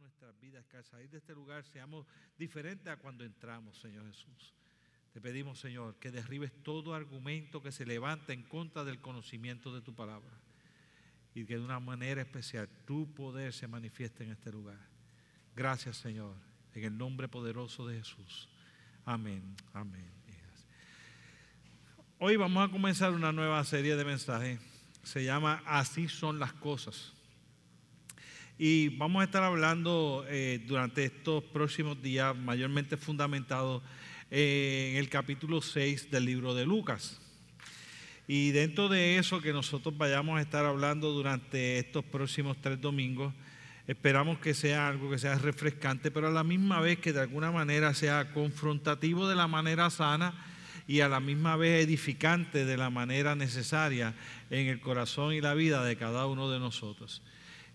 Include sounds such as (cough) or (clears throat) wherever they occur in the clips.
nuestras vidas, que al salir de este lugar seamos diferentes a cuando entramos, Señor Jesús. Te pedimos, Señor, que derribes todo argumento que se levanta en contra del conocimiento de tu palabra y que de una manera especial tu poder se manifieste en este lugar. Gracias, Señor, en el nombre poderoso de Jesús. Amén, amén. Hoy vamos a comenzar una nueva serie de mensajes. Se llama Así son las cosas. Y vamos a estar hablando eh, durante estos próximos días, mayormente fundamentado eh, en el capítulo 6 del libro de Lucas. Y dentro de eso que nosotros vayamos a estar hablando durante estos próximos tres domingos, esperamos que sea algo que sea refrescante, pero a la misma vez que de alguna manera sea confrontativo de la manera sana y a la misma vez edificante de la manera necesaria en el corazón y la vida de cada uno de nosotros.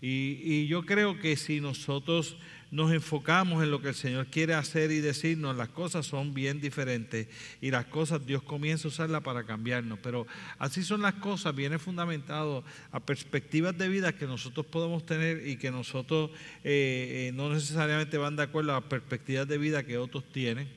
Y, yo creo que si nosotros nos enfocamos en lo que el Señor quiere hacer y decirnos, las cosas son bien diferentes y las cosas Dios comienza a usarlas para cambiarnos. Pero así son las cosas, viene fundamentado a perspectivas de vida que nosotros podemos tener y que nosotros eh, eh, no necesariamente van de acuerdo a las perspectivas de vida que otros tienen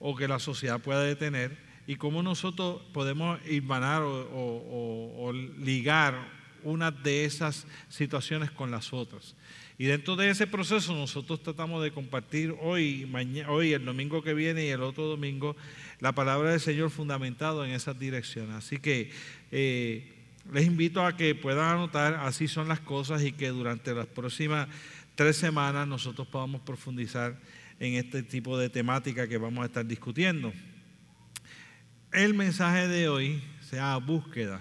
o que la sociedad pueda tener y cómo nosotros podemos irmanar o ligar una de esas situaciones con las otras. Y dentro de ese proceso nosotros tratamos de compartir hoy, mañana, hoy, el domingo que viene y el otro domingo, la palabra del Señor fundamentado en esas direcciones. Así que eh, les invito a que puedan anotar, así son las cosas y que durante las próximas tres semanas nosotros podamos profundizar en este tipo de temática que vamos a estar discutiendo. El mensaje de hoy se llama búsqueda.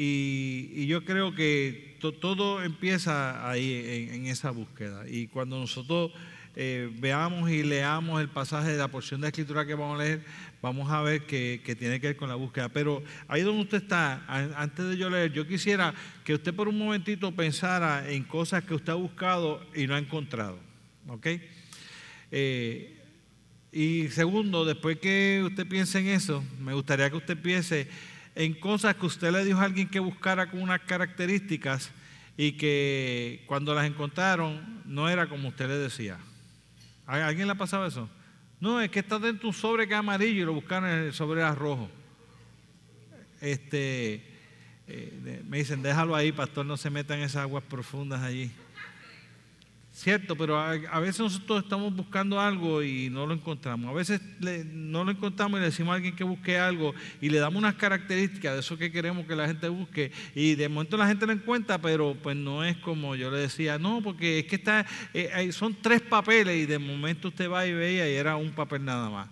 Y, yo creo que todo empieza ahí, en, esa búsqueda. Y cuando nosotros eh, veamos y leamos el pasaje de la porción de escritura que vamos a leer, vamos a ver que, tiene que ver con la búsqueda. Pero ahí donde usted está, antes de yo leer, yo quisiera que usted por un momentito pensara en cosas que usted ha buscado y no ha encontrado. ¿Ok? Eh, y segundo, después que usted piense en eso, me gustaría que usted piense en cosas que usted le dijo a alguien que buscara con unas características y que cuando las encontraron no era como usted le decía. ¿A alguien le ha pasado eso? No, es que está dentro de un sobre que es amarillo y lo buscaron en el sobre rojo. Este, eh, me dicen, déjalo ahí, pastor, no se meta en esas aguas profundas allí. Cierto, pero a, veces nosotros estamos buscando algo y no lo encontramos. A veces no lo encontramos y le decimos a alguien que busque algo y le damos unas características de eso que queremos que la gente busque y de momento la gente lo encuentra, pero pues no es como yo le decía, no, porque es que está, eh, son tres papeles y de momento usted va y veía y era un papel nada más.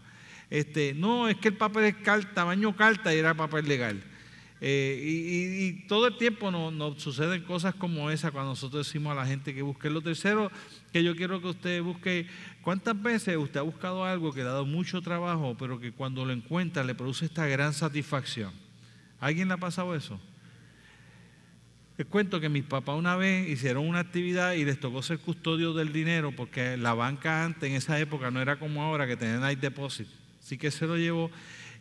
Este, no, es que el papel es tamaño carta y era papel legal. Eh, y, todo el tiempo nos, suceden cosas como esa cuando nosotros decimos a la gente que busque. Lo tercero que yo quiero que usted busque, ¿cuántas veces usted ha buscado algo que ha dado mucho trabajo, pero que cuando lo encuentra le produce esta gran satisfacción? ¿Alguien le ha pasado eso? Les cuento que mis papás una vez hicieron una actividad y les tocó ser custodio del dinero porque la banca antes, en esa época, no era como ahora que tenían night deposit. Así que se lo llevó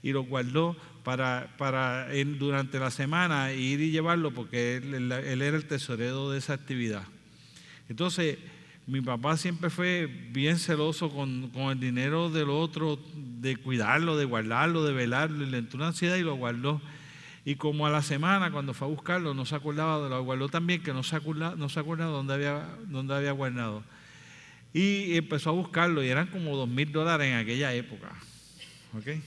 y lo guardó para, durante la semana ir y llevarlo porque él, era el tesorero de esa actividad. Entonces, mi papá siempre fue bien celoso con, el dinero del otro, de cuidarlo, de guardarlo, de velarlo, y le entró una ansiedad y lo guardó. Y como a la semana, cuando fue a buscarlo, no se acordaba, de lo guardó también, que no se acordaba, no se acordaba dónde había, dónde había guardado. Y empezó a buscarlo, y eran como dos mil dólares en aquella época. ¿Okay?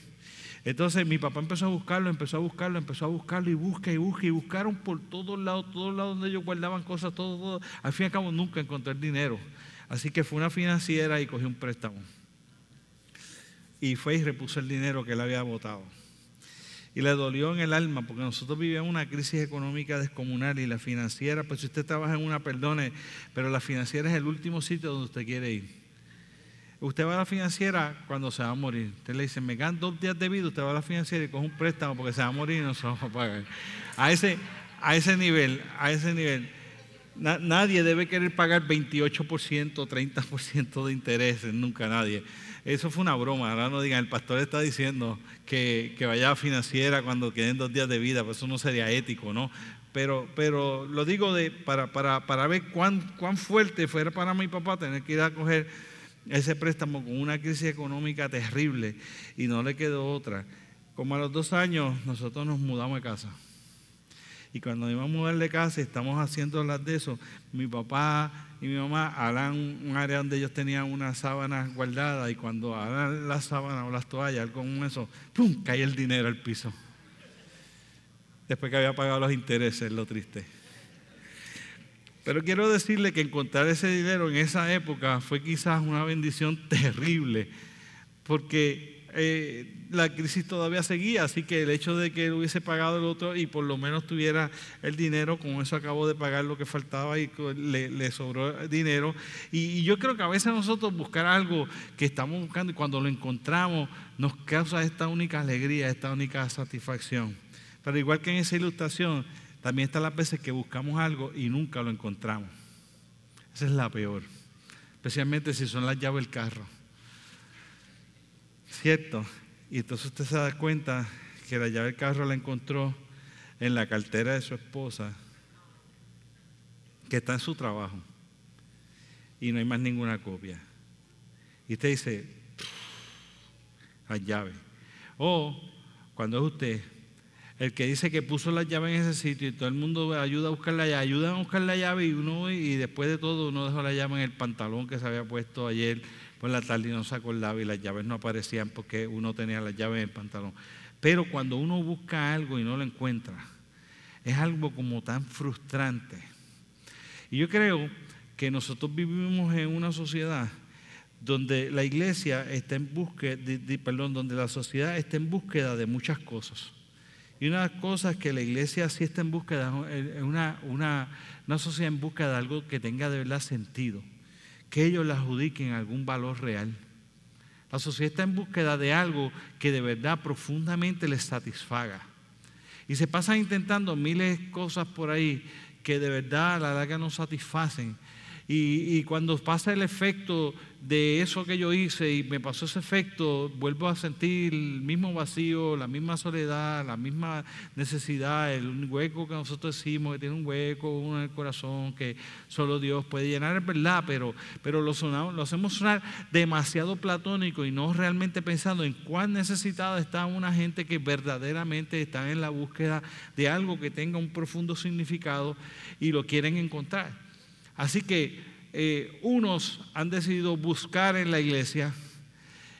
Entonces mi papá empezó a buscarlo, empezó a buscarlo, empezó a buscarlo y busca y busca y buscaron por todos lados, todos lados donde ellos guardaban cosas, todo, todo. Al fin y al cabo nunca encontré el dinero. Así que fue una financiera y cogió un préstamo. Y fue y repuso el dinero que él había botado. Y le dolió en el alma porque nosotros vivíamos una crisis económica descomunal y la financiera, pues si usted trabaja en una, perdone, pero la financiera es el último sitio donde usted quiere ir. Usted va a la financiera cuando se va a morir. Usted le dice, me quedan dos días de vida, usted va a la financiera y coge un préstamo porque se va a morir y no se va a pagar. A ese, a ese nivel, a ese nivel. nadie debe querer pagar 28%, 30% de intereses, nunca nadie. Eso fue una broma, ahora no digan, el pastor está diciendo que, que vaya a financiera cuando queden dos días de vida, pues eso no sería ético, ¿no? Pero, pero lo digo de, para, para, para ver cuán, cuán fuerte fuera para mi papá tener que ir a coger ese préstamo con una crisis económica terrible y no le quedó otra. Como a los dos años nosotros nos mudamos de casa. Y cuando íbamos a mudar de casa estamos haciendo las de eso, mi papá y mi mamá harán un área donde ellos tenían unas sábanas guardadas y cuando harán las sábanas o las toallas, con eso, ¡pum! cae el dinero al piso. Después que había pagado los intereses, lo triste. Pero quiero decirle que encontrar ese dinero en esa época fue quizás una bendición (laughs) terrible, porque eh, la crisis todavía seguía, así que el hecho de que él hubiese pagado el otro y por lo menos tuviera el dinero, con eso acabó de pagar lo que faltaba y le, sobró dinero. Y, yo creo que a veces nosotros buscar algo que estamos buscando y cuando lo encontramos nos causa esta única alegría, esta única satisfacción. Pero igual que en esa ilustración, también están las veces que buscamos algo y nunca lo encontramos. Esa es la peor, especialmente si son las llaves del carro. ¿Cierto? Y entonces usted se da cuenta que la llave del carro la encontró en la cartera de su esposa, que está en su trabajo, y no hay más ninguna copia. Y usted dice, la llave. O cuando es usted, el que dice que puso la llave en ese sitio y todo el mundo ayuda a buscar la llave, ayuda a buscar la llave y uno y después de todo uno dejó la llave en el pantalón que se había puesto ayer por la tarde y no se acordaba y las llaves no aparecían porque uno tenía la llave en el pantalón. Pero cuando uno busca algo y no lo encuentra, es algo como tan frustrante. Y yo creo que nosotros vivimos en una sociedad donde la iglesia está en búsqueda, perdón, donde la sociedad está en búsqueda de muchas cosas. Y una de las cosas que la iglesia sí está en búsqueda, una, una, una sociedad en búsqueda de algo que tenga de verdad sentido, que ellos le adjudiquen algún valor real. La sociedad está en búsqueda de algo que de verdad profundamente les satisfaga. Y se pasan intentando miles de cosas por ahí que de verdad a la larga no satisfacen. Y, y, cuando pasa el efecto de eso que yo hice y me pasó ese efecto, vuelvo a sentir el mismo vacío, la misma soledad, la misma necesidad, el hueco que nosotros decimos, que tiene un hueco en el corazón que solo Dios puede llenar, es verdad, pero, pero lo, lo hacemos sonar demasiado platónico y no realmente pensando en cuán necesitada está una gente que verdaderamente está en la búsqueda de algo que tenga un profundo significado y lo quieren encontrar. Así que eh, unos han decidido buscar en la iglesia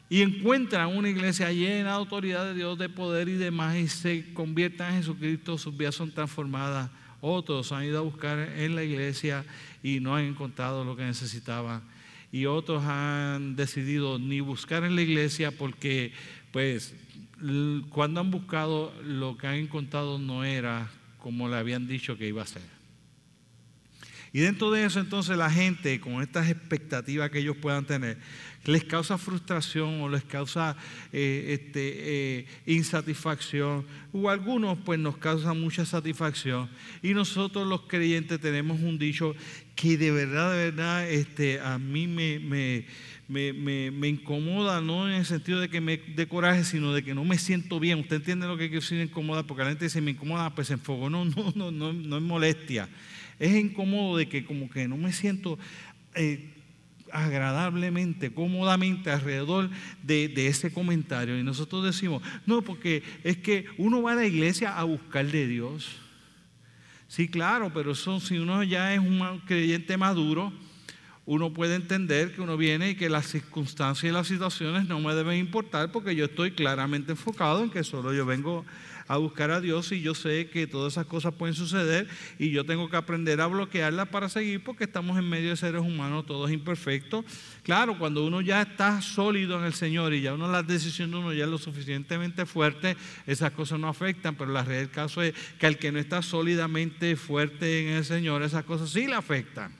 y encuentran una iglesia llena de autoridad de Dios, de poder y demás, y se convierten en Jesucristo, sus vidas son transformadas. Otros han ido a buscar en la iglesia y no han encontrado lo que necesitaban. Y otros han decidido ni buscar en la iglesia porque, pues, cuando han buscado, lo que han encontrado no era como le habían dicho que iba a ser. Y dentro de eso entonces la gente, con estas expectativas que ellos puedan tener, les causa frustración o les causa eh, este, eh, insatisfacción, o algunos pues nos causan mucha satisfacción. Y nosotros los creyentes tenemos un dicho que de verdad, de verdad, este, a mí me, incomoda, no en el sentido de que me dé coraje, sino de que no me siento bien. Usted entiende lo que quiero decir incomoda, porque la gente dice, me incomoda, pues se enfogó. No, no, no, no, no es molestia es incómodo de que como que no me siento eh, agradablemente, cómodamente alrededor de, ese comentario. Y nosotros decimos, no, porque es que uno va a la iglesia a buscar de Dios. Sí, claro, pero eso si uno ya es un creyente maduro, uno puede entender que uno viene y que las circunstancias y las situaciones no me deben importar porque yo estoy claramente enfocado en que solo yo vengo a buscar a Dios y yo sé que todas esas cosas pueden suceder y yo tengo que aprender a bloquearlas para seguir porque estamos en medio de seres humanos todos imperfectos. Claro, cuando uno ya está sólido en el Señor y ya uno las decisiones de uno ya es lo suficientemente fuerte, esas cosas no afectan, pero la realidad del caso es que al que no está sólidamente fuerte en el Señor, esas cosas sí le afectan.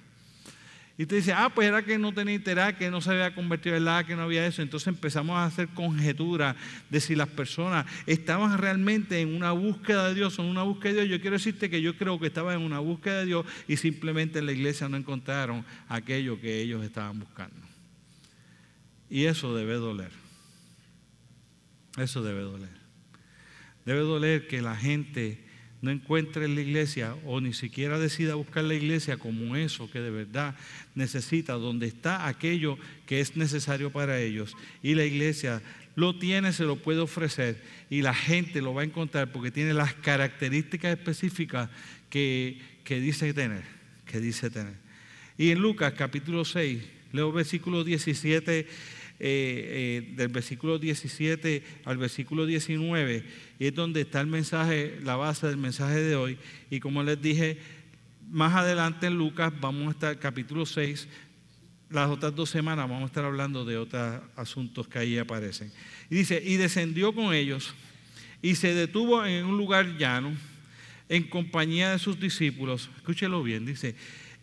Y te dice, ah, pues era que no tenía interés, que no se había convertido en la, que no había eso. Entonces empezamos a hacer conjeturas de si las personas estaban realmente en una búsqueda de Dios o en una búsqueda de Dios. Yo quiero decirte que yo creo que estaban en una búsqueda de Dios y simplemente en la iglesia no encontraron aquello que ellos estaban buscando. Y eso debe doler. Eso debe doler. Debe doler que la gente no encuentre la iglesia o ni siquiera decida buscar la iglesia como eso que de verdad necesita, donde está aquello que es necesario para ellos. Y la iglesia lo tiene, se lo puede ofrecer y la gente lo va a encontrar porque tiene las características específicas que, que dice tener, que dice tener. Y en Lucas capítulo 6, leo versículo 17 eh, eh, del versículo 17 al versículo 19, y es donde está el mensaje, la base del mensaje de hoy. Y como les dije, más adelante en Lucas vamos a estar, capítulo 6, las otras dos semanas vamos a estar hablando de otros asuntos que ahí aparecen. Y dice, y descendió con ellos y se detuvo en un lugar llano en compañía de sus discípulos. Escúchelo bien, dice,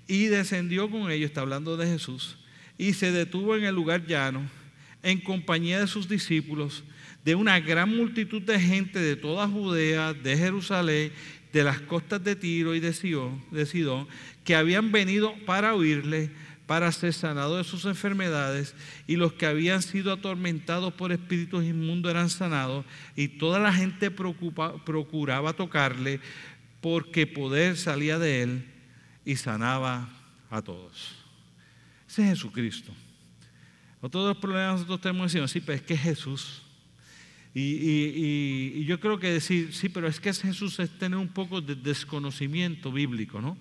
y descendió con ellos, está hablando de Jesús, y se detuvo en el lugar llano en compañía de sus discípulos, de una gran multitud de gente de toda Judea, de Jerusalén, de las costas de Tiro y de Sidón, que habían venido para oírle, para ser sanados de sus enfermedades, y los que habían sido atormentados por espíritus inmundos eran sanados, y toda la gente procuraba tocarle, porque poder salía de él y sanaba a todos. Ese es Jesucristo. Todos los problemas nosotros tenemos decir, sí, pero es que es Jesús. Y, yo creo que decir, sí, pero es que es Jesús es tener un poco de desconocimiento bíblico, ¿no?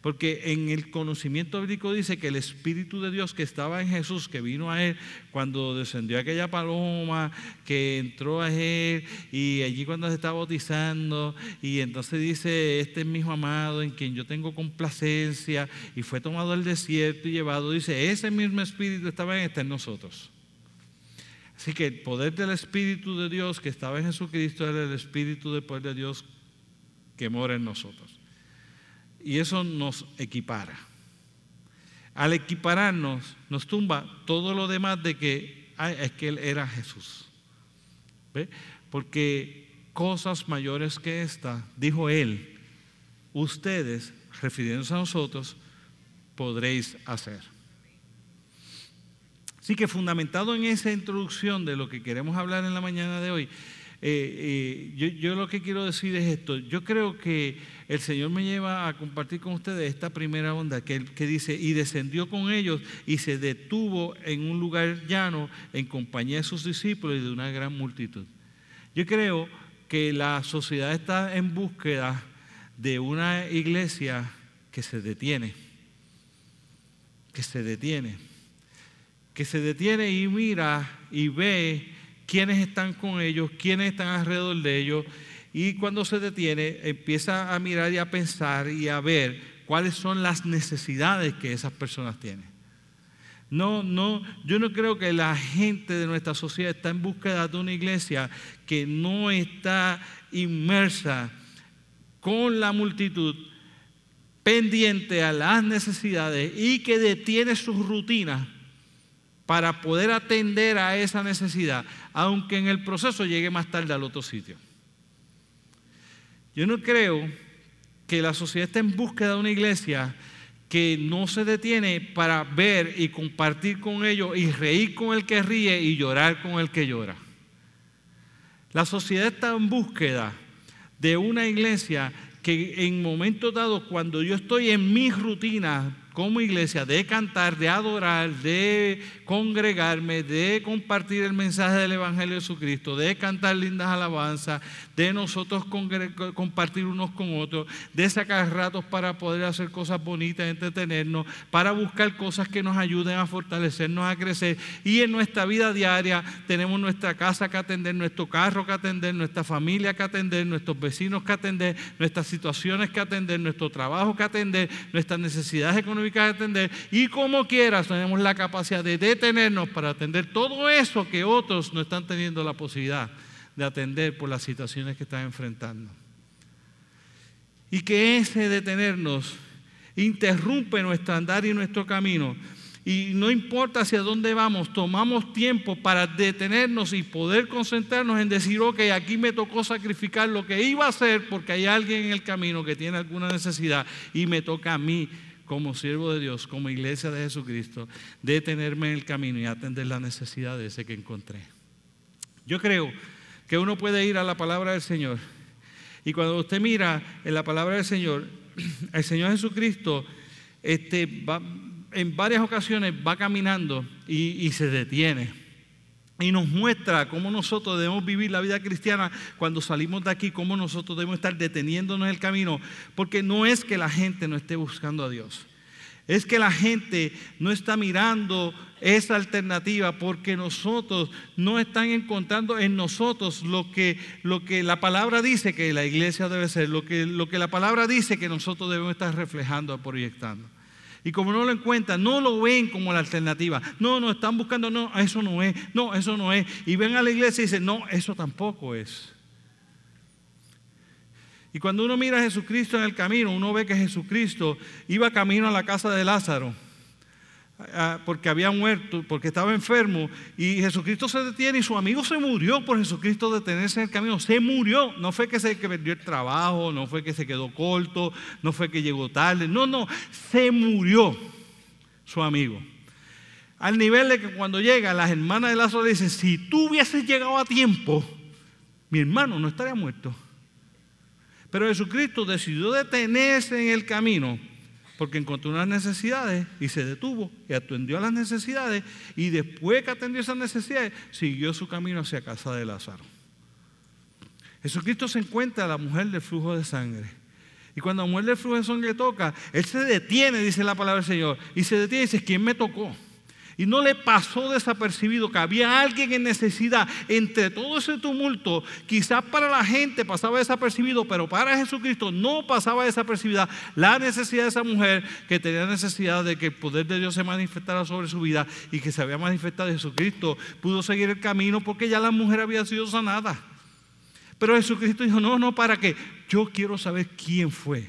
Porque en el conocimiento bíblico dice que el Espíritu de Dios que estaba en Jesús, que vino a él cuando descendió aquella paloma, que entró a él y allí cuando se estaba bautizando, y entonces dice, este es mi hijo amado en quien yo tengo complacencia, y fue tomado al desierto y llevado, dice, ese mismo Espíritu estaba en este en nosotros. Así que el poder del Espíritu de Dios que estaba en Jesucristo era el Espíritu del poder de Dios que mora en nosotros. Y eso nos equipara. Al equipararnos, nos tumba todo lo demás de que es que Él era Jesús. Porque cosas mayores que esta, dijo Él, ustedes, refiriéndose a nosotros, podréis hacer. Así que fundamentado en esa introducción de lo que queremos hablar en la mañana de hoy, eh, eh, yo, lo que quiero decir es esto. Yo creo que el Señor me lleva a compartir con ustedes esta primera onda que, que dice, y descendió con ellos y se detuvo en un lugar llano en compañía de sus discípulos y de una gran multitud. Yo creo que la sociedad está en búsqueda de una iglesia que se detiene, que se detiene, que se detiene y mira y ve quiénes están con ellos, quiénes están alrededor de ellos. Y cuando se detiene, empieza a mirar y a pensar y a ver cuáles son las necesidades que esas personas tienen. No, no, yo no creo que la gente de nuestra sociedad está en búsqueda de una iglesia que no está inmersa con la multitud, pendiente a las necesidades y que detiene sus rutinas para poder atender a esa necesidad, aunque en el proceso llegue más tarde al otro sitio. Yo no creo que la sociedad esté en búsqueda de una iglesia que no se detiene para ver y compartir con ellos y reír con el que ríe y llorar con el que llora. La sociedad está en búsqueda de una iglesia que en momentos dados, cuando yo estoy en mi rutina como iglesia de cantar, de adorar, de congregarme, de compartir el mensaje del Evangelio de Jesucristo, de cantar lindas alabanzas, de nosotros compartir unos con otros, de sacar ratos para poder hacer cosas bonitas, entretenernos, para buscar cosas que nos ayuden a fortalecernos, a crecer. Y en nuestra vida diaria tenemos nuestra casa que atender, nuestro carro que atender, nuestra familia que atender, nuestros vecinos que atender, nuestras situaciones que atender, nuestro trabajo que atender, nuestras necesidades económicas atender y como quieras tenemos la capacidad de detenernos para atender todo eso que otros no están teniendo la posibilidad de atender por las situaciones que están enfrentando. Y que ese detenernos interrumpe nuestro andar y nuestro camino. Y no importa hacia dónde vamos, tomamos tiempo para detenernos y poder concentrarnos en decir, ok, aquí me tocó sacrificar lo que iba a hacer porque hay alguien en el camino que tiene alguna necesidad y me toca a mí como siervo de Dios, como iglesia de Jesucristo, detenerme en el camino y atender la necesidad de ese que encontré. Yo creo que uno puede ir a la palabra del Señor Y cuando usted mira en la palabra del Señor, (clears throat) el Señor Jesucristo este, va, en varias ocasiones va caminando y, se detiene. Y nos muestra cómo nosotros debemos vivir la vida cristiana cuando salimos de aquí, cómo nosotros debemos estar deteniéndonos en el camino, porque no es que la gente no esté buscando a Dios, es que la gente no está mirando esa alternativa porque nosotros no están encontrando en nosotros lo que, lo que la palabra dice que la iglesia debe ser, lo que, lo que la palabra dice que nosotros debemos estar reflejando, proyectando. Y como no lo encuentran, no lo ven como la alternativa. No, no, están buscando, no, eso no es, no, eso no es. Y ven a la iglesia y dicen, no, eso tampoco es. Y cuando uno mira a Jesucristo en el camino, uno ve que Jesucristo iba camino a la casa de Lázaro porque había muerto, porque estaba enfermo, y Jesucristo se detiene y su amigo se murió por Jesucristo detenerse en el camino. Se murió. No fue que se perdió el trabajo, no fue que se quedó corto, no fue que llegó tarde. No, no, se murió su amigo. Al nivel de que cuando llega, las hermanas de Lázaro le dicen: Si tú hubieses llegado a tiempo, mi hermano no estaría muerto. Pero Jesucristo decidió detenerse en el camino porque encontró unas necesidades y se detuvo y atendió a las necesidades y después que atendió esas necesidades siguió su camino hacia casa de Lázaro. Jesucristo se encuentra a la mujer del flujo de sangre. Y cuando la mujer del flujo de sangre toca, él se detiene, dice la palabra del Señor, y se detiene y dice, ¿quién me tocó? Y no le pasó desapercibido que había alguien en necesidad entre todo ese tumulto. Quizás para la gente pasaba desapercibido, pero para Jesucristo no pasaba desapercibida la necesidad de esa mujer que tenía necesidad de que el poder de Dios se manifestara sobre su vida y que se había manifestado Jesucristo. Pudo seguir el camino porque ya la mujer había sido sanada. Pero Jesucristo dijo, no, no, ¿para qué? Yo quiero saber quién fue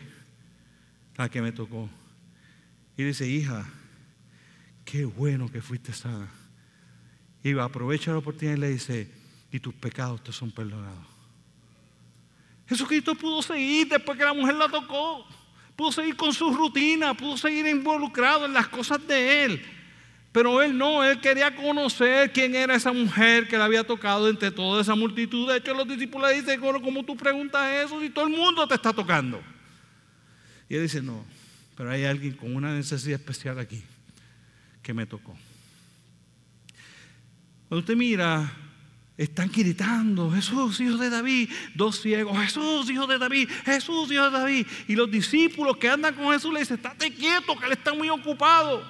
la que me tocó. Y dice, hija, qué bueno que fuiste sana. Y aprovecha la oportunidad y le dice, y tus pecados te son perdonados. Jesucristo pudo seguir después que la mujer la tocó. Pudo seguir con su rutina, pudo seguir involucrado en las cosas de él. Pero él no, él quería conocer quién era esa mujer que le había tocado entre toda esa multitud. De hecho, los discípulos le dicen, ¿cómo tú preguntas eso si todo el mundo te está tocando? Y él dice, no, pero hay alguien con una necesidad especial aquí que me tocó. Cuando usted mira, están gritando, Jesús, hijo de David, dos ciegos, Jesús, hijo de David, Jesús, hijo de David. Y los discípulos que andan con Jesús le dicen, estate quieto, que él está muy ocupado.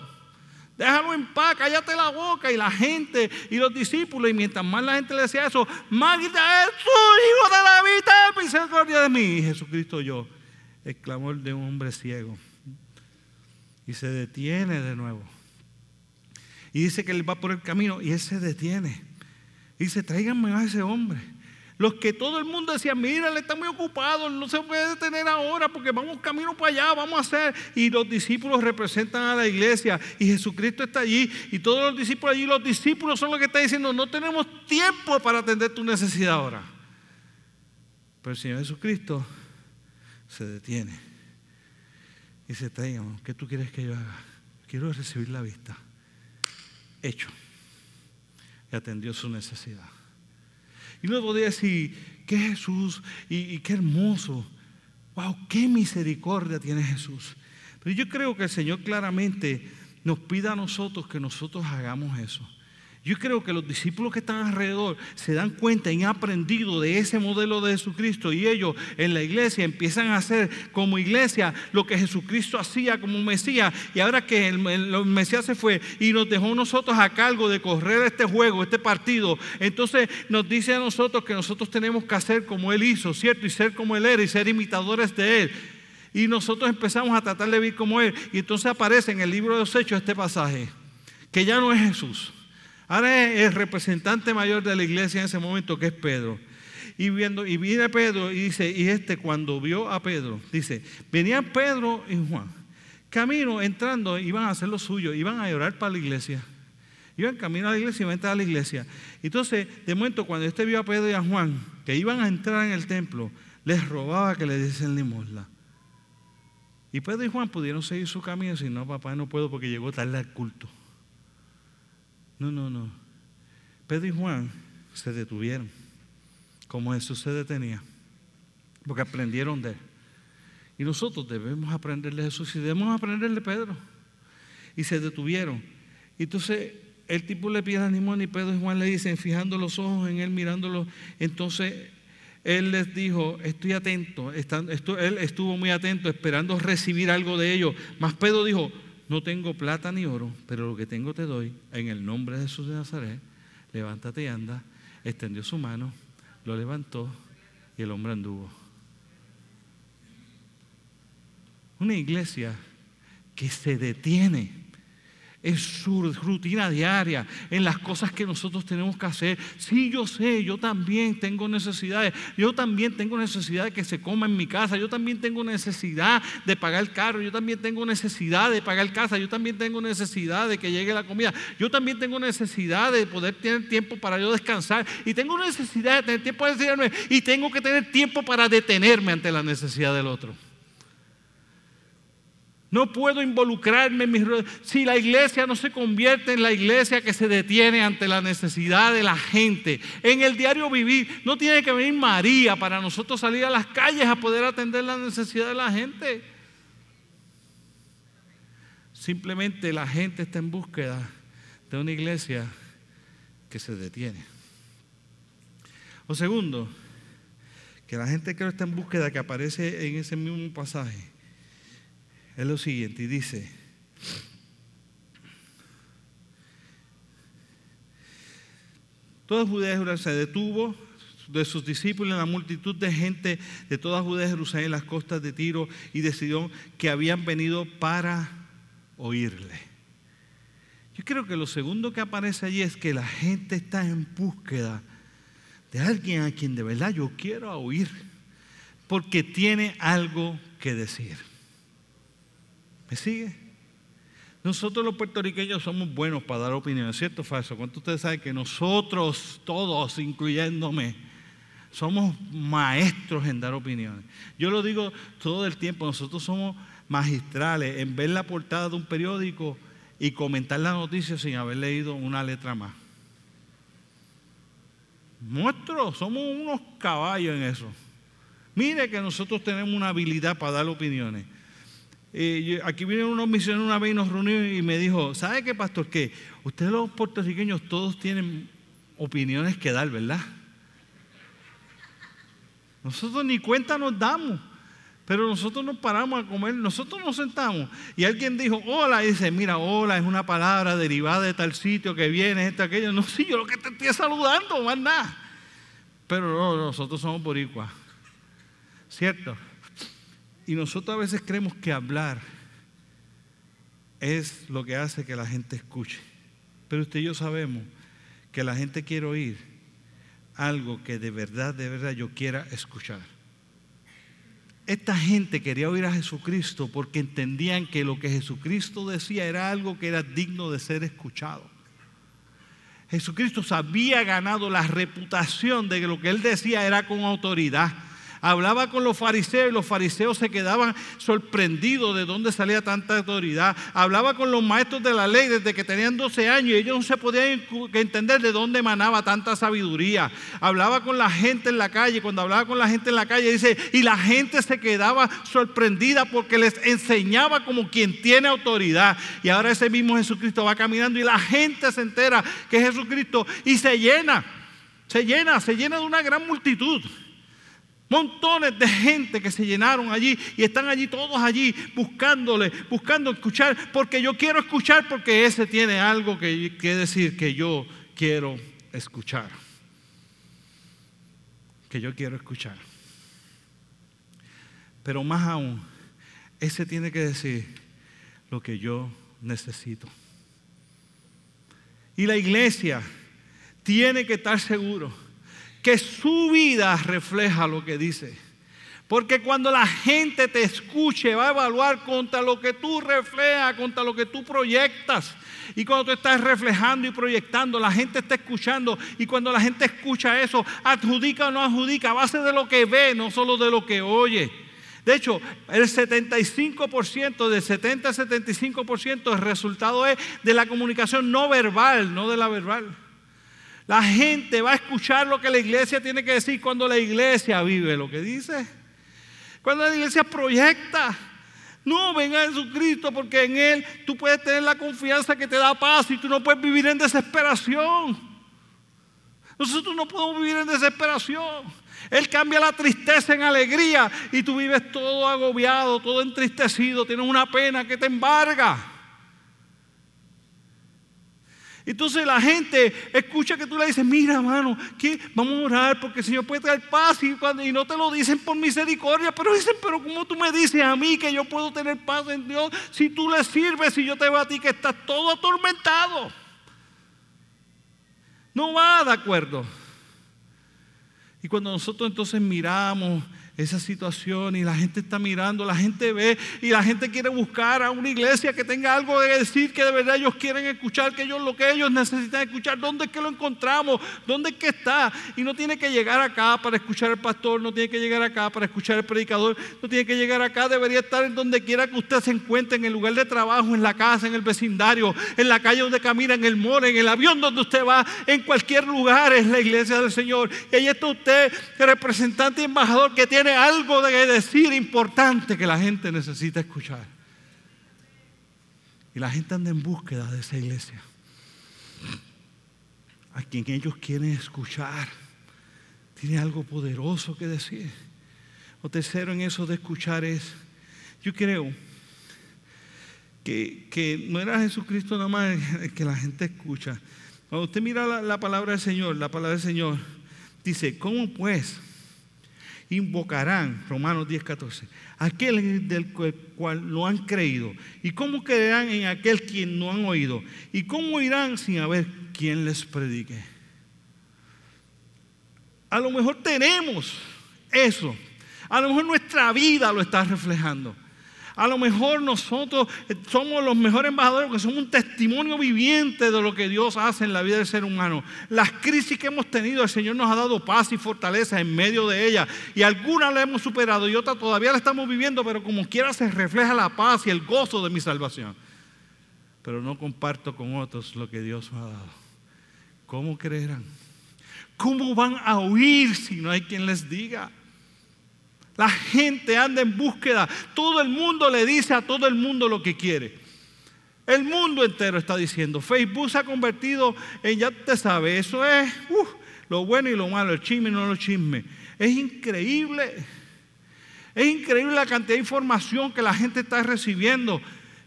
Déjalo en paz, cállate la boca. Y la gente y los discípulos, y mientras más la gente le decía eso, más grita, Jesús, hijo de David, ten misericordia de mí. Jesucristo yo, el clamor de un hombre ciego. Y se detiene de nuevo. Y dice que él va por el camino y él se detiene. Y dice, tráiganme a ese hombre. Los que todo el mundo decía, mira, él está muy ocupado, no se puede detener ahora porque vamos camino para allá, vamos a hacer. Y los discípulos representan a la iglesia y Jesucristo está allí y todos los discípulos allí, los discípulos son los que están diciendo, no tenemos tiempo para atender tu necesidad ahora. Pero el Señor Jesucristo se detiene y se traigan, ¿qué tú quieres que yo haga? Quiero recibir la vista hecho. Y atendió su necesidad. Y luego podía decir, qué Jesús y, qué hermoso. Wow, qué misericordia tiene Jesús. Pero yo creo que el Señor claramente nos pide a nosotros que nosotros hagamos eso. Yo creo que los discípulos que están alrededor se dan cuenta y han aprendido de ese modelo de Jesucristo y ellos en la iglesia empiezan a hacer como iglesia lo que Jesucristo hacía como Mesías y ahora que el, Mesías se fue y nos dejó nosotros a cargo de correr este juego, este partido, entonces nos dice a nosotros que nosotros tenemos que hacer como Él hizo, ¿cierto? Y ser como Él era y ser imitadores de Él. Y nosotros empezamos a tratar de vivir como Él. Y entonces aparece en el libro de los Hechos este pasaje, que ya no es Jesús Ahora es el representante mayor de la iglesia en ese momento, que es Pedro. Y, viene Pedro y dice, y este cuando vio a Pedro, dice, venían Pedro y Juan, camino, entrando, iban a hacer lo suyo, iban a llorar para la iglesia. Iban camino a la iglesia y iban a entrar a la iglesia. Entonces, de momento, cuando este vio a Pedro y a Juan, que iban a entrar en el templo, les robaba que le diesen limosna. Y Pedro y Juan pudieron seguir su camino, si no, papá, no puedo porque llegó tarde al culto. No, no, no. Pedro y Juan se detuvieron, como Jesús se detenía. porque aprendieron de él. Y nosotros debemos aprenderle de Jesús y debemos aprenderle de Pedro. Y se detuvieron. Entonces el tipo le pide a Nimón y Pedro y Juan le dicen, fijando los ojos en él, mirándolo. Entonces él les dijo, estoy atento. él estuvo muy atento, esperando recibir algo de ellos. Mas Pedro dijo, no tengo plata ni oro, pero lo que tengo te doy. En el nombre de Jesús de Nazaret, levántate y anda. Extendió su mano, lo levantó y el hombre anduvo. Una iglesia que se detiene en su rutina diaria, en las cosas que nosotros tenemos que hacer. Sí, yo sé, yo también tengo necesidades. Yo también tengo necesidad de que se coma en mi casa. Yo también tengo necesidad de pagar el carro. Yo también tengo necesidad de pagar casa. Yo también tengo necesidad de que llegue la comida. Yo también tengo necesidad de poder tener tiempo para yo descansar. Y tengo necesidad de tener tiempo para decirme. Y tengo que tener tiempo para detenerme ante la necesidad del otro. No puedo involucrarme en mis Si la iglesia no se convierte en la iglesia que se detiene ante la necesidad de la gente. En el diario vivir no tiene que venir María para nosotros salir a las calles a poder atender la necesidad de la gente. Simplemente la gente está en búsqueda de una iglesia que se detiene. O segundo, que la gente que está en búsqueda que aparece en ese mismo pasaje es lo siguiente y dice, toda Judea se detuvo de sus discípulos la multitud de gente de toda Judea y Jerusalén en las costas de Tiro y de que habían venido para oírle. Yo creo que lo segundo que aparece allí es que la gente está en búsqueda de alguien a quien de verdad yo quiero oír, porque tiene algo que decir. ¿Me sigue? Nosotros los puertorriqueños somos buenos para dar opiniones, ¿cierto o falso? ¿Cuántos ustedes saben que nosotros, todos, incluyéndome, somos maestros en dar opiniones? Yo lo digo todo el tiempo, nosotros somos magistrales en ver la portada de un periódico y comentar la noticia sin haber leído una letra más. Nuestros, somos unos caballos en eso. Mire que nosotros tenemos una habilidad para dar opiniones aquí vinieron unos misioneros una vez y nos reunimos y me dijo, ¿sabe qué, pastor? Que ustedes los puertorriqueños todos tienen opiniones que dar, ¿verdad? Nosotros ni cuenta nos damos, pero nosotros nos paramos a comer, nosotros nos sentamos y alguien dijo, hola, y dice, mira, hola es una palabra derivada de tal sitio que viene, esto, aquello. No, sí, yo lo que te estoy saludando, más nada. Pero no, nosotros somos boricuas, ¿cierto? Y nosotros a veces creemos que hablar es lo que hace que la gente escuche. Pero usted y yo sabemos que la gente quiere oír algo que de verdad, de verdad yo quiera escuchar. Esta gente quería oír a Jesucristo porque entendían que lo que Jesucristo decía era algo que era digno de ser escuchado. Jesucristo había ganado la reputación de que lo que él decía era con autoridad hablaba con los fariseos y los fariseos se quedaban sorprendidos de dónde salía tanta autoridad. Hablaba con los maestros de la ley desde que tenían 12 años y ellos no se podían entender de dónde emanaba tanta sabiduría. Hablaba con la gente en la calle, cuando hablaba con la gente en la calle dice, y la gente se quedaba sorprendida porque les enseñaba como quien tiene autoridad. Y ahora ese mismo Jesucristo va caminando y la gente se entera que es Jesucristo y se llena, se llena, se llena de una gran multitud. Montones de gente que se llenaron allí y están allí todos allí buscándole, buscando escuchar, porque yo quiero escuchar, porque ese tiene algo que, decir que yo quiero escuchar. Que yo quiero escuchar. Pero más aún, ese tiene que decir lo que yo necesito. Y la iglesia tiene que estar seguro que su vida refleja lo que dice. Porque cuando la gente te escuche, va a evaluar contra lo que tú reflejas, contra lo que tú proyectas. Y cuando tú estás reflejando y proyectando, la gente está escuchando. Y cuando la gente escucha eso, adjudica o no adjudica, a base de lo que ve, no solo de lo que oye. De hecho, el 75%, de 70 a 75%, el resultado es de la comunicación no verbal, no de la verbal. La gente va a escuchar lo que la iglesia tiene que decir cuando la iglesia vive lo que dice. Cuando la iglesia proyecta, no, venga a Jesucristo porque en Él tú puedes tener la confianza que te da paz y tú no puedes vivir en desesperación. Nosotros no podemos vivir en desesperación. Él cambia la tristeza en alegría y tú vives todo agobiado, todo entristecido, tienes una pena que te embarga. Entonces la gente escucha que tú le dices, mira hermano, que vamos a orar porque el Señor puede traer paz y, y, no te lo dicen por misericordia, pero dicen, pero ¿cómo tú me dices a mí que yo puedo tener paz en Dios si tú le sirves y yo te veo a ti que estás todo atormentado? No va de acuerdo. Y cuando nosotros entonces miramos esa situación y la gente está mirando, la gente ve y la gente quiere buscar a una iglesia que tenga algo de decir, que de verdad ellos quieren escuchar, que ellos lo que ellos necesitan escuchar, ¿dónde es que lo encontramos? ¿Dónde es que está? Y no tiene que llegar acá para escuchar al pastor, no tiene que llegar acá para escuchar al predicador, no tiene que llegar acá, debería estar en donde quiera que usted se encuentre, en el lugar de trabajo, en la casa, en el vecindario, en la calle donde camina, en el more, en el avión donde usted va, en cualquier lugar es la iglesia del Señor. Y ahí está usted, representante y embajador que tiene algo de decir importante que la gente necesita escuchar. Y la gente anda en búsqueda de esa iglesia. A quien ellos quieren escuchar. Tiene algo poderoso que decir. Lo tercero en eso de escuchar es, yo creo que, que no era Jesucristo nada más que la gente escucha. Cuando usted mira la, la palabra del Señor, la palabra del Señor dice, ¿cómo pues? Invocarán, Romanos 10, 14, aquel del cual no han creído. ¿Y cómo creerán en aquel quien no han oído? ¿Y cómo irán sin haber quien les predique? A lo mejor tenemos eso. A lo mejor nuestra vida lo está reflejando. A lo mejor nosotros somos los mejores embajadores porque somos un testimonio viviente de lo que Dios hace en la vida del ser humano. Las crisis que hemos tenido, el Señor nos ha dado paz y fortaleza en medio de ellas. Y algunas la hemos superado y otras todavía la estamos viviendo, pero como quiera se refleja la paz y el gozo de mi salvación. Pero no comparto con otros lo que Dios me ha dado. ¿Cómo creerán? ¿Cómo van a oír si no hay quien les diga? La gente anda en búsqueda. Todo el mundo le dice a todo el mundo lo que quiere. El mundo entero está diciendo. Facebook se ha convertido en, ya te sabes, eso es lo bueno y lo malo, el chisme y no lo chisme. Es increíble. Es increíble la cantidad de información que la gente está recibiendo.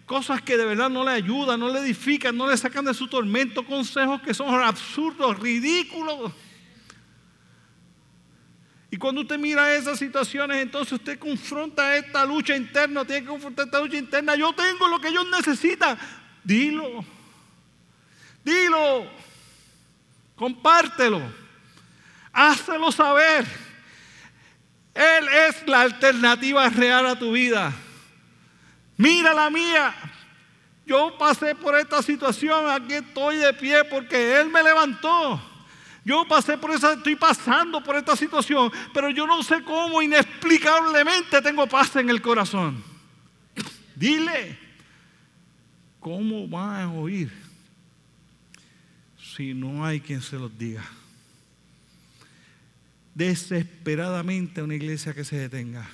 Cosas que de verdad no le ayudan, no le edifican, no le sacan de su tormento. Consejos que son absurdos, ridículos. Y cuando usted mira esas situaciones, entonces usted confronta esta lucha interna, tiene que confrontar esta lucha interna. Yo tengo lo que ellos necesitan. Dilo. Dilo. Compártelo. Hácelo saber. Él es la alternativa real a tu vida. Mira la mía. Yo pasé por esta situación, aquí estoy de pie porque Él me levantó. Yo pasé por esa, estoy pasando por esta situación, pero yo no sé cómo inexplicablemente tengo paz en el corazón. Dile, ¿cómo van a oír si no hay quien se los diga? Desesperadamente una iglesia que se detenga.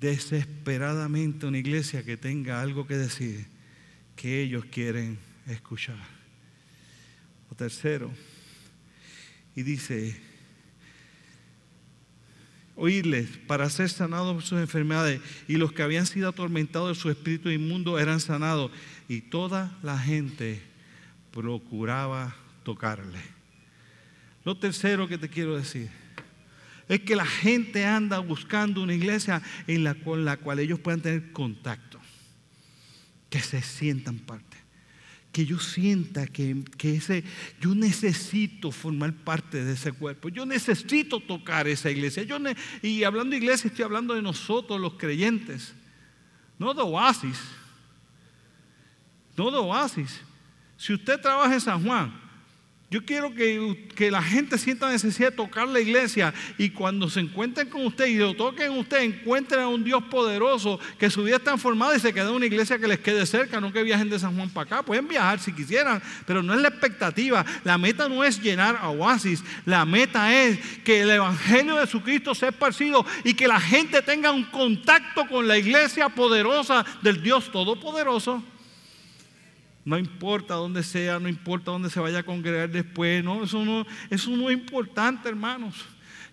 Desesperadamente una iglesia que tenga algo que decir que ellos quieren escuchar. O tercero, y dice, oírles para ser sanados por sus enfermedades y los que habían sido atormentados de su espíritu inmundo eran sanados y toda la gente procuraba tocarle. Lo tercero que te quiero decir es que la gente anda buscando una iglesia en la, con la cual ellos puedan tener contacto, que se sientan parte que yo sienta que, ese, yo necesito formar parte de ese cuerpo, yo necesito tocar esa iglesia. Yo y hablando de iglesia, estoy hablando de nosotros los creyentes, no de oasis, no de oasis. Si usted trabaja en San Juan, Yo quiero que, que, la gente sienta necesidad de tocar la iglesia y cuando se encuentren con usted y lo toquen usted, encuentren a un Dios poderoso que su vida está transformada y se quede en una iglesia que les quede cerca, no que viajen de San Juan para acá. Pueden viajar si quisieran, pero no es la expectativa. La meta no es llenar a oasis, la meta es que el Evangelio de Jesucristo sea esparcido y que la gente tenga un contacto con la iglesia poderosa del Dios Todopoderoso. No importa dónde sea, no importa dónde se vaya a congregar después, no, eso no, eso no es importante, hermanos.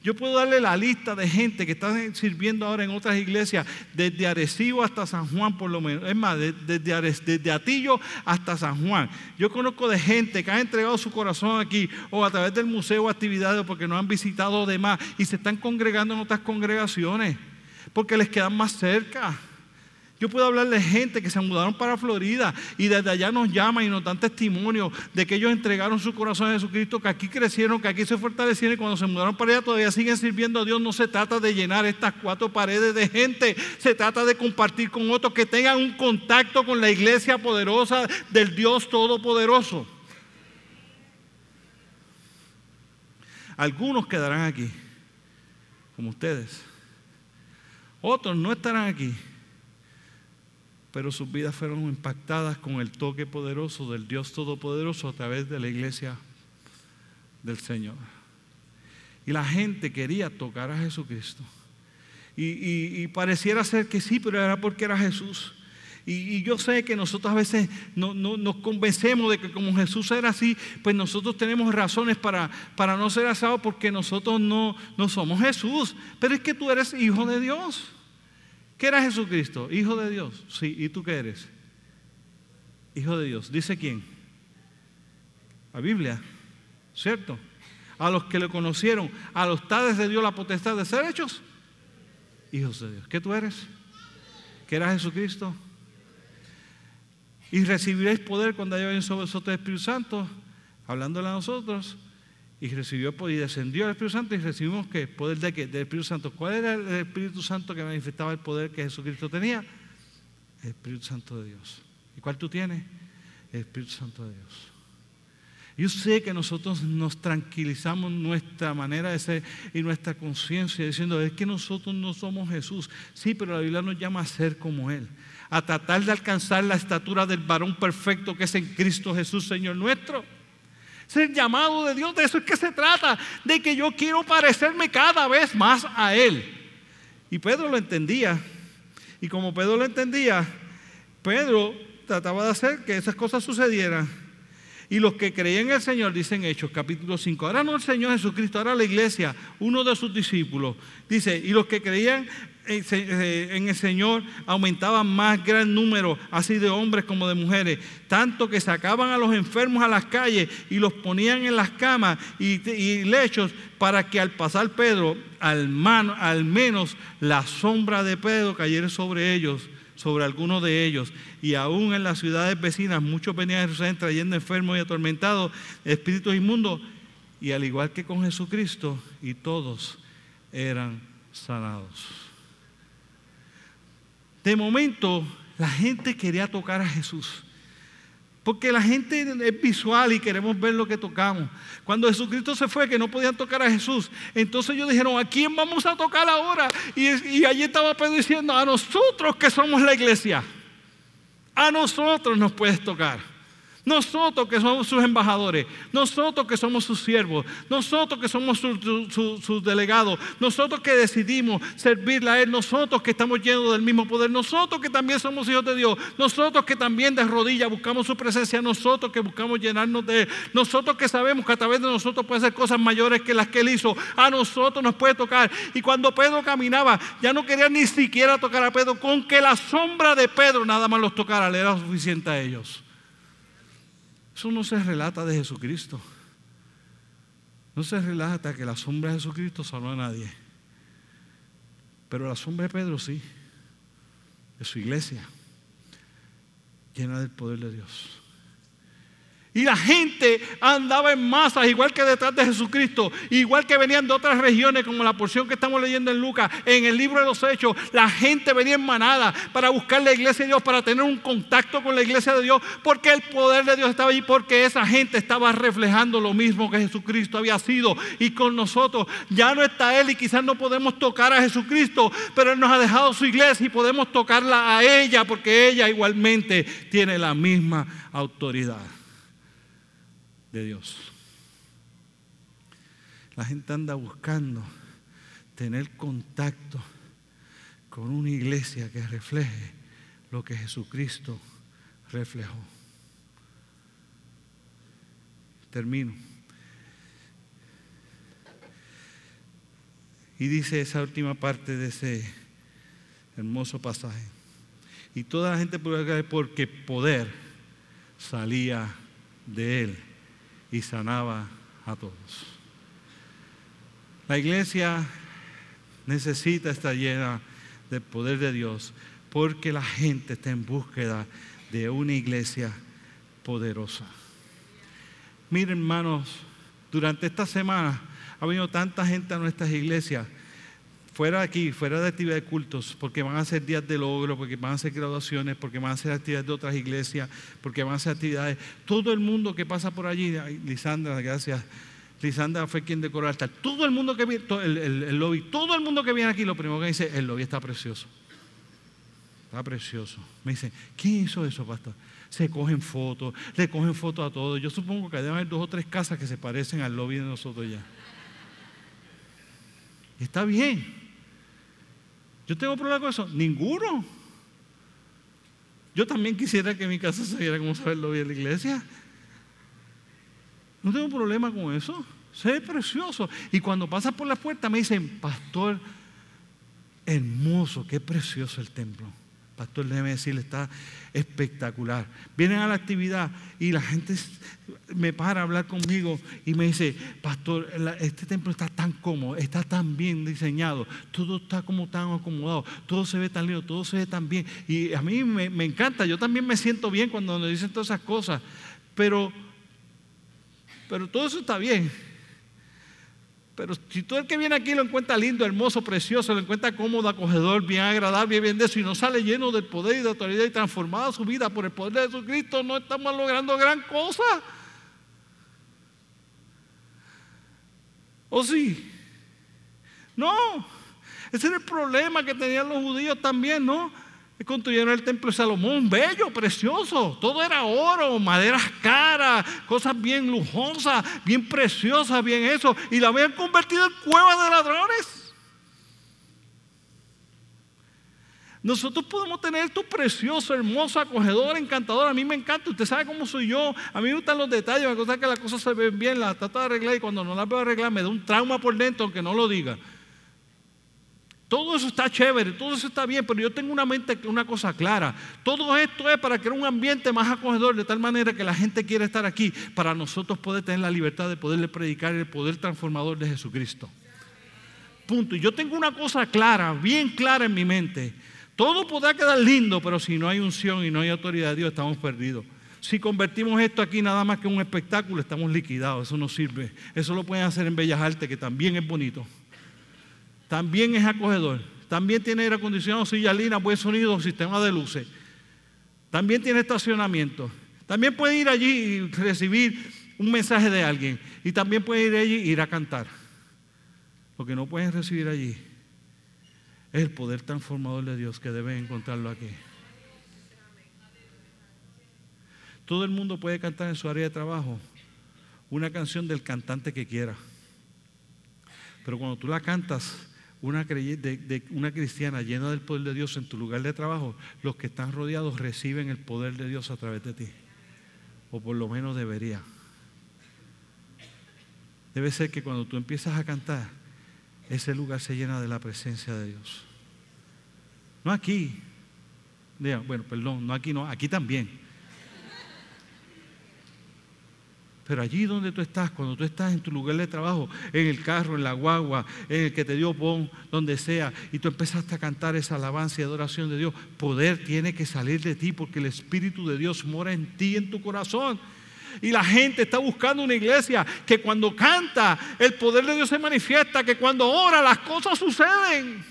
Yo puedo darle la lista de gente que está sirviendo ahora en otras iglesias, desde Arecibo hasta San Juan, por lo menos. Es más, desde, desde Atillo hasta San Juan. Yo conozco de gente que ha entregado su corazón aquí o a través del museo actividades porque no han visitado demás y se están congregando en otras congregaciones porque les quedan más cerca. Yo puedo hablar de gente que se mudaron para Florida y desde allá nos llaman y nos dan testimonio de que ellos entregaron su corazón a Jesucristo, que aquí crecieron, que aquí se fortalecieron y cuando se mudaron para allá todavía siguen sirviendo a Dios. No se trata de llenar estas cuatro paredes de gente, se trata de compartir con otros que tengan un contacto con la iglesia poderosa del Dios Todopoderoso. Algunos quedarán aquí, como ustedes. Otros no estarán aquí pero sus vidas fueron impactadas con el toque poderoso del Dios Todopoderoso a través de la iglesia del Señor. Y la gente quería tocar a Jesucristo. Y, pareciera ser que sí, pero era porque era Jesús. Y, yo sé que nosotros a veces no, nos convencemos de que como Jesús era así, pues nosotros tenemos razones para, para no ser asados porque nosotros no, no somos Jesús. Pero es que tú eres hijo de Dios. ¿Qué era Jesucristo? Hijo de Dios. Sí, ¿y tú qué eres? Hijo de Dios. ¿Dice quién? La Biblia, ¿cierto? A los que le conocieron, a los tales de Dios la potestad de ser hechos hijos de Dios. ¿Qué tú eres? ¿Qué era Jesucristo? Y recibiréis poder cuando haya venido sobre vosotros el Espíritu Santo, hablándole a nosotros y recibió y descendió el Espíritu Santo y recibimos qué? Poder de qué? Del Espíritu Santo. ¿Cuál era el Espíritu Santo que manifestaba el poder que Jesucristo tenía? El Espíritu Santo de Dios. ¿Y cuál tú tienes? El Espíritu Santo de Dios. Yo sé que nosotros nos tranquilizamos nuestra manera de ser y nuestra conciencia diciendo, es que nosotros no somos Jesús. Sí, pero la Biblia nos llama a ser como Él, a tratar de alcanzar la estatura del varón perfecto que es en Cristo Jesús, Señor nuestro. Ser llamado de Dios, de eso es que se trata, de que yo quiero parecerme cada vez más a Él. Y Pedro lo entendía. Y como Pedro lo entendía, Pedro trataba de hacer que esas cosas sucedieran. Y los que creían en el Señor, dicen Hechos capítulo 5, ahora no el Señor Jesucristo, ahora la iglesia, uno de sus discípulos, dice, y los que creían en el Señor aumentaba más gran número, así de hombres como de mujeres, tanto que sacaban a los enfermos a las calles y los ponían en las camas y, lechos para que al pasar Pedro, al, al menos la sombra de Pedro cayera sobre ellos sobre algunos de ellos. Y aún en las ciudades vecinas, muchos venían a Jerusalén trayendo enfermos y atormentados, espíritus inmundos, y al igual que con Jesucristo, y todos eran sanados. De momento, la gente quería tocar a Jesús. Porque la gente es visual y queremos ver lo que tocamos. Cuando Jesucristo se fue, que no podían tocar a Jesús, entonces ellos dijeron, ¿a quién vamos a tocar ahora? Y, y allí estaba Pedro diciendo, a nosotros que somos la iglesia, a nosotros nos puedes tocar. Nosotros que somos sus embajadores, nosotros que somos sus siervos, nosotros que somos sus delegados, nosotros que decidimos servirle a Él, nosotros que estamos llenos del mismo poder, nosotros que también somos hijos de Dios, nosotros que también de rodillas buscamos su presencia, nosotros que buscamos llenarnos de Él, nosotros que sabemos que a través de nosotros puede hacer cosas mayores que las que Él hizo, a nosotros nos puede tocar. Y cuando Pedro caminaba, ya no quería ni siquiera tocar a Pedro, con que la sombra de Pedro nada más los tocara, le era suficiente a ellos. Eso no se relata de Jesucristo. No se relata que la sombra de Jesucristo salvó a nadie. Pero la sombra de Pedro sí, de su iglesia, llena del poder de Dios. Y la gente andaba en masas, igual que detrás de Jesucristo, igual que venían de otras regiones, como la porción que estamos leyendo en Lucas, en el libro de los Hechos. La gente venía en manada para buscar la iglesia de Dios, para tener un contacto con la iglesia de Dios, porque el poder de Dios estaba allí, porque esa gente estaba reflejando lo mismo que Jesucristo había sido. Y con nosotros ya no está Él y quizás no podemos tocar a Jesucristo, pero Él nos ha dejado su iglesia y podemos tocarla a ella, porque ella igualmente tiene la misma autoridad de Dios. La gente anda buscando tener contacto con una iglesia que refleje lo que Jesucristo reflejó. Termino. Y dice esa última parte de ese hermoso pasaje. Y toda la gente porque poder salía de él y sanaba a todos. La iglesia necesita estar llena del poder de Dios porque la gente está en búsqueda de una iglesia poderosa. Miren, hermanos, durante esta semana ha venido tanta gente a nuestras iglesias fuera de aquí, fuera de actividad de cultos, porque van a ser días de logro, porque van a ser graduaciones, porque van a ser actividades de otras iglesias, porque van a ser actividades. Todo el mundo que pasa por allí, Lisandra, gracias. Lisandra fue quien decoró el altar. Todo el mundo que viene, el, lobby, todo el mundo que viene aquí, lo primero que dice, el lobby está precioso. Está precioso. Me dice, ¿quién hizo eso, pastor? Se cogen fotos, le cogen fotos a todos. Yo supongo que deben haber dos o tres casas que se parecen al lobby de nosotros ya. Está bien. ¿Yo tengo problema con eso? Ninguno. Yo también quisiera que mi casa se viera como saberlo bien la iglesia. No tengo problema con eso. Se ve precioso. Y cuando pasas por la puerta me dicen, pastor, hermoso, qué precioso el templo. Pastor, déjeme decirle, está espectacular. Vienen a la actividad y la gente me para a hablar conmigo y me dice, Pastor, este templo está tan cómodo, está tan bien diseñado, todo está como tan acomodado, todo se ve tan lindo, todo se ve tan bien. Y a mí me, encanta, yo también me siento bien cuando me dicen todas esas cosas, pero, pero todo eso está bien. Pero si todo el que viene aquí lo encuentra lindo, hermoso, precioso, lo encuentra cómodo, acogedor, bien agradable, bien de eso, y no sale lleno del poder y de autoridad y transformada su vida por el poder de Jesucristo, no estamos logrando gran cosa. ¿O sí? No. Ese era el problema que tenían los judíos también, ¿no? Construyeron el templo de Salomón, bello, precioso, todo era oro, maderas caras, cosas bien lujosas, bien preciosas, bien eso, y la habían convertido en cueva de ladrones. Nosotros podemos tener esto precioso, hermoso, acogedor, encantador. A mí me encanta, usted sabe cómo soy yo. A mí me gustan los detalles, me gusta que las cosas se ven bien, las trato de arreglar y cuando no las veo arreglar me da un trauma por dentro, aunque no lo diga. Todo eso está chévere, todo eso está bien, pero yo tengo una mente, una cosa clara. Todo esto es para crear un ambiente más acogedor, de tal manera que la gente quiere estar aquí, para nosotros poder tener la libertad de poderle predicar el poder transformador de Jesucristo. Punto. Y yo tengo una cosa clara, bien clara en mi mente. Todo podrá quedar lindo, pero si no hay unción y no hay autoridad de Dios, estamos perdidos. Si convertimos esto aquí nada más que un espectáculo, estamos liquidados. Eso no sirve. Eso lo pueden hacer en Bellas Artes, que también es bonito. También es acogedor. También tiene aire acondicionado, silla lina, buen sonido, sistema de luces. También tiene estacionamiento. También puede ir allí y recibir un mensaje de alguien. Y también puede ir allí e ir a cantar. Lo que no pueden recibir allí es el poder transformador de Dios que deben encontrarlo aquí. Todo el mundo puede cantar en su área de trabajo una canción del cantante que quiera. Pero cuando tú la cantas una, de, una cristiana llena del poder de Dios en tu lugar de trabajo, los que están rodeados reciben el poder de Dios a través de ti. O por lo menos debería. Debe ser que cuando tú empiezas a cantar, ese lugar se llena de la presencia de Dios. No aquí. Bueno, perdón, no aquí, no, aquí también. Pero allí donde tú estás, cuando tú estás en tu lugar de trabajo, en el carro, en la guagua, en el que te dio pon, donde sea, y tú empezaste a cantar esa alabanza y adoración de Dios, poder tiene que salir de ti porque el Espíritu de Dios mora en ti, en tu corazón. Y la gente está buscando una iglesia que cuando canta el poder de Dios se manifiesta, que cuando ora las cosas suceden.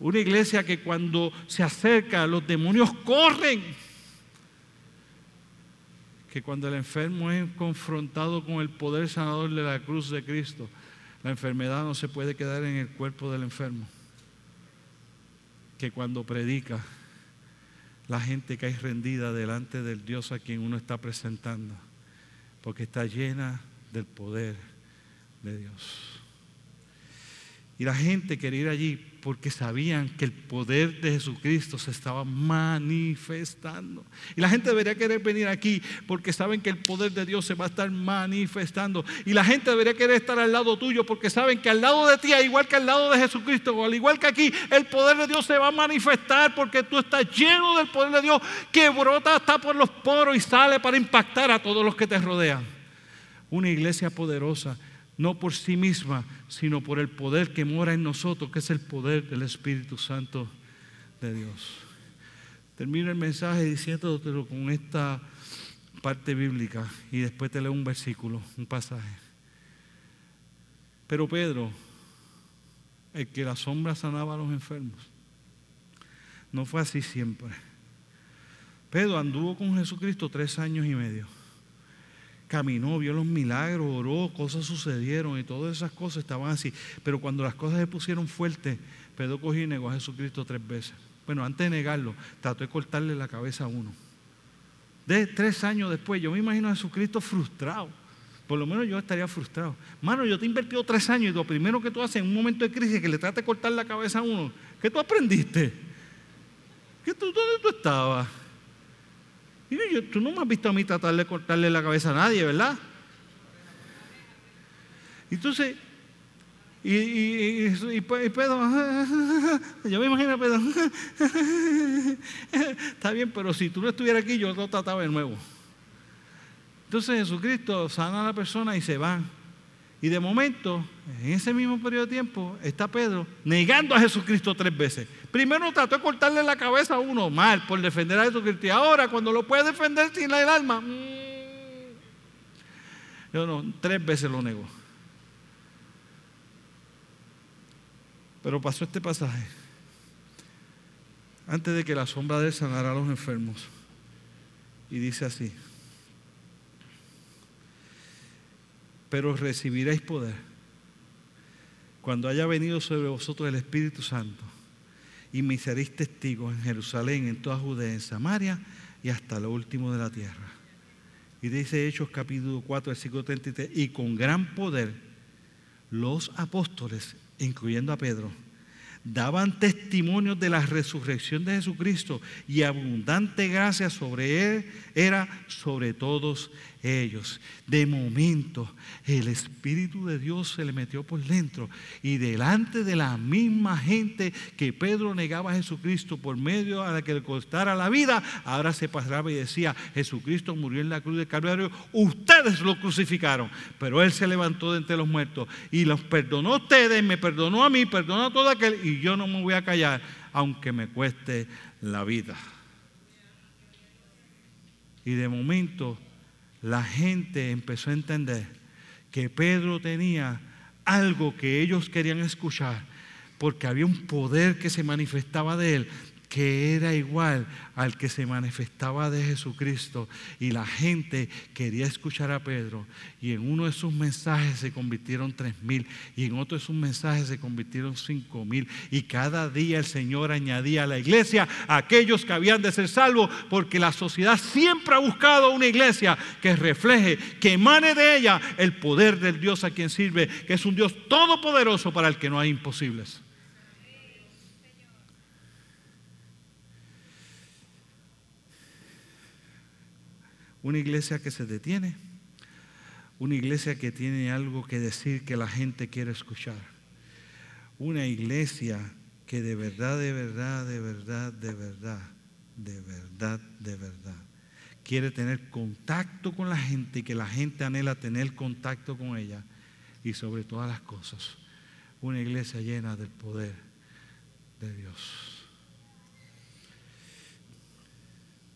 Una iglesia que cuando se acerca los demonios corren. Que cuando el enfermo es confrontado con el poder sanador de la cruz de Cristo, la enfermedad no se puede quedar en el cuerpo del enfermo. Que cuando predica, la gente cae rendida delante del Dios a quien uno está presentando, porque está llena del poder de Dios. Y la gente quería ir allí porque sabían que el poder de Jesucristo se estaba manifestando. Y la gente debería querer venir aquí porque saben que el poder de Dios se va a estar manifestando. Y la gente debería querer estar al lado tuyo porque saben que al lado de ti, igual que al lado de Jesucristo, o al igual que aquí, el poder de Dios se va a manifestar porque tú estás lleno del poder de Dios que brota hasta por los poros y sale para impactar a todos los que te rodean. Una iglesia poderosa no por sí misma, sino por el poder que mora en nosotros, que es el poder del Espíritu Santo de Dios. Termino el mensaje diciéndotelo con esta parte bíblica y después te leo un versículo, un pasaje. Pero Pedro, el que la sombra sanaba a los enfermos, no fue así siempre. Pedro anduvo con Jesucristo tres años y medio caminó, vio los milagros, oró, cosas sucedieron y todas esas cosas estaban así. Pero cuando las cosas se pusieron fuertes, Pedro cogió y negó a Jesucristo tres veces. Bueno, antes de negarlo, trató de cortarle la cabeza a uno. De tres años después, yo me imagino a Jesucristo frustrado. Por lo menos yo estaría frustrado. Mano, yo te he invertido tres años y lo primero que tú haces en un momento de crisis es que le trate de cortar la cabeza a uno. ¿Qué tú aprendiste? ¿Qué tú, ¿Dónde tú estabas? Tú no me has visto a mí tratar de cortarle la cabeza a nadie, ¿verdad? Entonces, y, y, Pedro, (laughs) yo me imagino a Pedro, (laughs) está bien, pero si tú no estuvieras aquí, yo lo trataba de nuevo. Entonces Jesucristo sana a la persona y se va. Y de momento, en ese mismo periodo de tiempo, está Pedro negando a Jesucristo tres veces. Primero trató de cortarle la cabeza a uno mal por defender a Jesucristo. Y ahora, cuando lo puede defender sin el alma, mm, yo no, tres veces lo negó. Pero pasó este pasaje. Antes de que la sombra de él sanara a los enfermos. Y dice así. Pero recibiréis poder cuando haya venido sobre vosotros el Espíritu Santo y me seréis testigos en Jerusalén, en toda Judea, en Samaria y hasta lo último de la tierra. Y dice Hechos capítulo 4, versículo 33, y con gran poder los apóstoles, incluyendo a Pedro, daban testimonio de la resurrección de Jesucristo y abundante gracia sobre él era sobre todos ellos. De momento el Espíritu de Dios se le metió por dentro y delante de la misma gente que Pedro negaba a Jesucristo por medio a la que le costara la vida, ahora se pasaba y decía, Jesucristo murió en la cruz de Calvario, ustedes lo crucificaron, pero Él se levantó de entre los muertos y los perdonó a ustedes, me perdonó a mí, perdonó a todo aquel y yo no me voy a callar aunque me cueste la vida. Y de momento la gente empezó a entender que Pedro tenía algo que ellos querían escuchar, porque había un poder que se manifestaba de él, que era igual al que se manifestaba de Jesucristo. Y la gente quería escuchar a Pedro. Y en uno de sus mensajes se convirtieron tres mil. Y en otro de sus mensajes se convirtieron cinco mil. Y cada día el Señor añadía a la iglesia a aquellos que habían de ser salvos. Porque la sociedad siempre ha buscado una iglesia que refleje, que emane de ella el poder del Dios a quien sirve. Que es un Dios todopoderoso para el que no hay imposibles. Una iglesia que se detiene. Una iglesia que tiene algo que decir que la gente quiere escuchar. Una iglesia que de verdad, de verdad, de verdad, de verdad, de verdad, de verdad, quiere tener contacto con la gente y que la gente anhela tener contacto con ella. Y sobre todas las cosas, una iglesia llena del poder de Dios.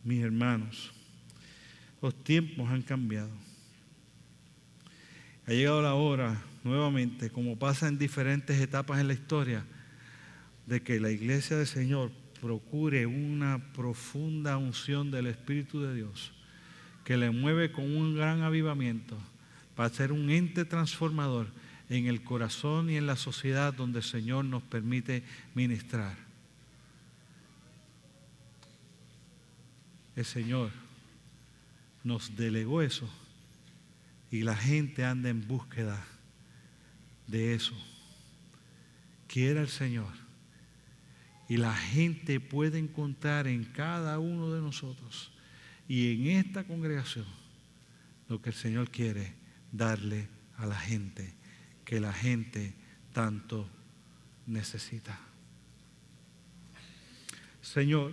Mis hermanos, Los tiempos han cambiado. Ha llegado la hora, nuevamente, como pasa en diferentes etapas en la historia, de que la iglesia del Señor procure una profunda unción del Espíritu de Dios, que le mueve con un gran avivamiento para ser un ente transformador en el corazón y en la sociedad donde el Señor nos permite ministrar. El Señor nos delegó eso y la gente anda en búsqueda de eso. Quiera el Señor. Y la gente puede encontrar en cada uno de nosotros y en esta congregación lo que el Señor quiere darle a la gente, que la gente tanto necesita. Señor,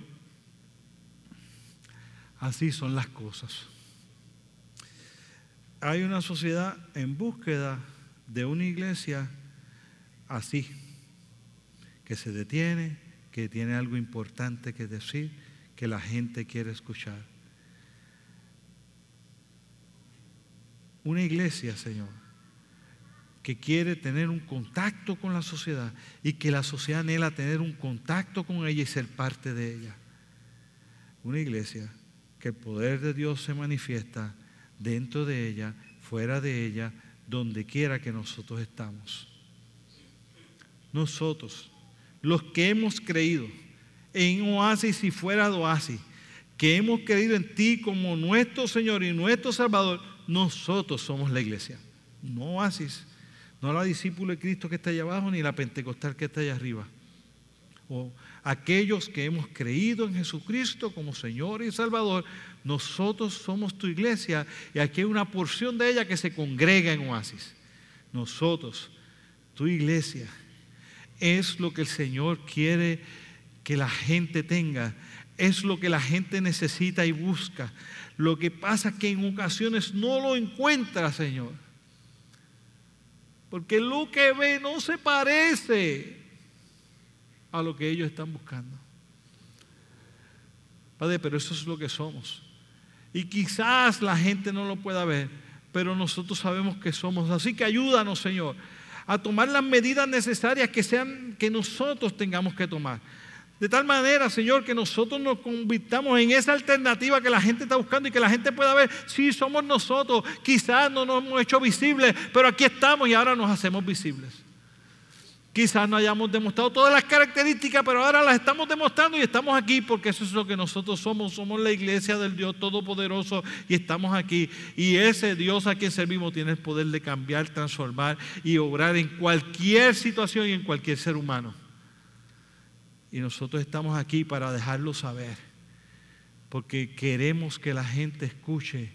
así son las cosas. Hay una sociedad en búsqueda de una iglesia así, que se detiene, que tiene algo importante que decir, que la gente quiere escuchar. Una iglesia, Señor, que quiere tener un contacto con la sociedad y que la sociedad anhela tener un contacto con ella y ser parte de ella. Una iglesia que el poder de Dios se manifiesta dentro de ella, fuera de ella, donde quiera que nosotros estamos. Nosotros, los que hemos creído en Oasis y fuera de Oasis, que hemos creído en ti como nuestro Señor y nuestro Salvador, nosotros somos la iglesia. No Oasis, no la discípula de Cristo que está allá abajo, ni la pentecostal que está allá arriba. Aquellos que hemos creído en Jesucristo como Señor y Salvador, nosotros somos tu iglesia y aquí hay una porción de ella que se congrega en Oasis. Nosotros, tu iglesia, es lo que el Señor quiere que la gente tenga, es lo que la gente necesita y busca. Lo que pasa es que en ocasiones no lo encuentra, Señor. Porque lo que ve no se parece a lo que ellos están buscando. Padre, pero eso es lo que somos. Y quizás la gente no lo pueda ver, pero nosotros sabemos que somos. Así que ayúdanos, Señor, a tomar las medidas necesarias que sean que nosotros tengamos que tomar. De tal manera, Señor, que nosotros nos convirtamos en esa alternativa que la gente está buscando y que la gente pueda ver, sí, somos nosotros, quizás no nos hemos hecho visibles, pero aquí estamos y ahora nos hacemos visibles. Quizás no hayamos demostrado todas las características, pero ahora las estamos demostrando y estamos aquí porque eso es lo que nosotros somos. Somos la iglesia del Dios Todopoderoso y estamos aquí. Y ese Dios a quien servimos tiene el poder de cambiar, transformar y obrar en cualquier situación y en cualquier ser humano. Y nosotros estamos aquí para dejarlo saber, porque queremos que la gente escuche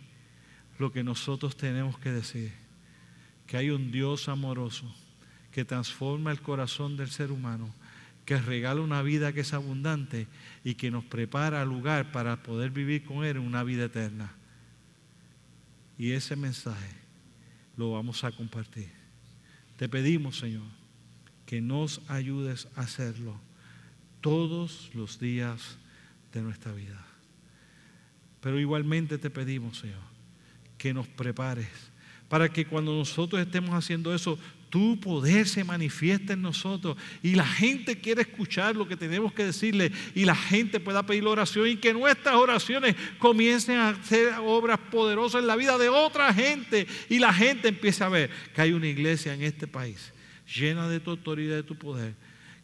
lo que nosotros tenemos que decir, que hay un Dios amoroso que transforma el corazón del ser humano, que regala una vida que es abundante y que nos prepara lugar para poder vivir con Él una vida eterna. Y ese mensaje lo vamos a compartir. Te pedimos, Señor, que nos ayudes a hacerlo todos los días de nuestra vida. Pero igualmente te pedimos, Señor, que nos prepares para que cuando nosotros estemos haciendo eso, tu poder se manifieste en nosotros. Y la gente quiere escuchar lo que tenemos que decirle. Y la gente pueda pedir oración y que nuestras oraciones comiencen a hacer obras poderosas en la vida de otra gente. Y la gente empiece a ver que hay una iglesia en este país llena de tu autoridad y de tu poder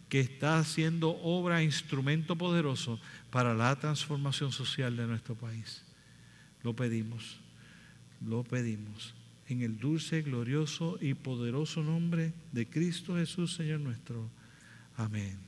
que está haciendo obra, instrumento poderoso para la transformación social de nuestro país. Lo pedimos, lo pedimos en el dulce, glorioso y poderoso nombre de Cristo Jesús, Señor nuestro. Amén.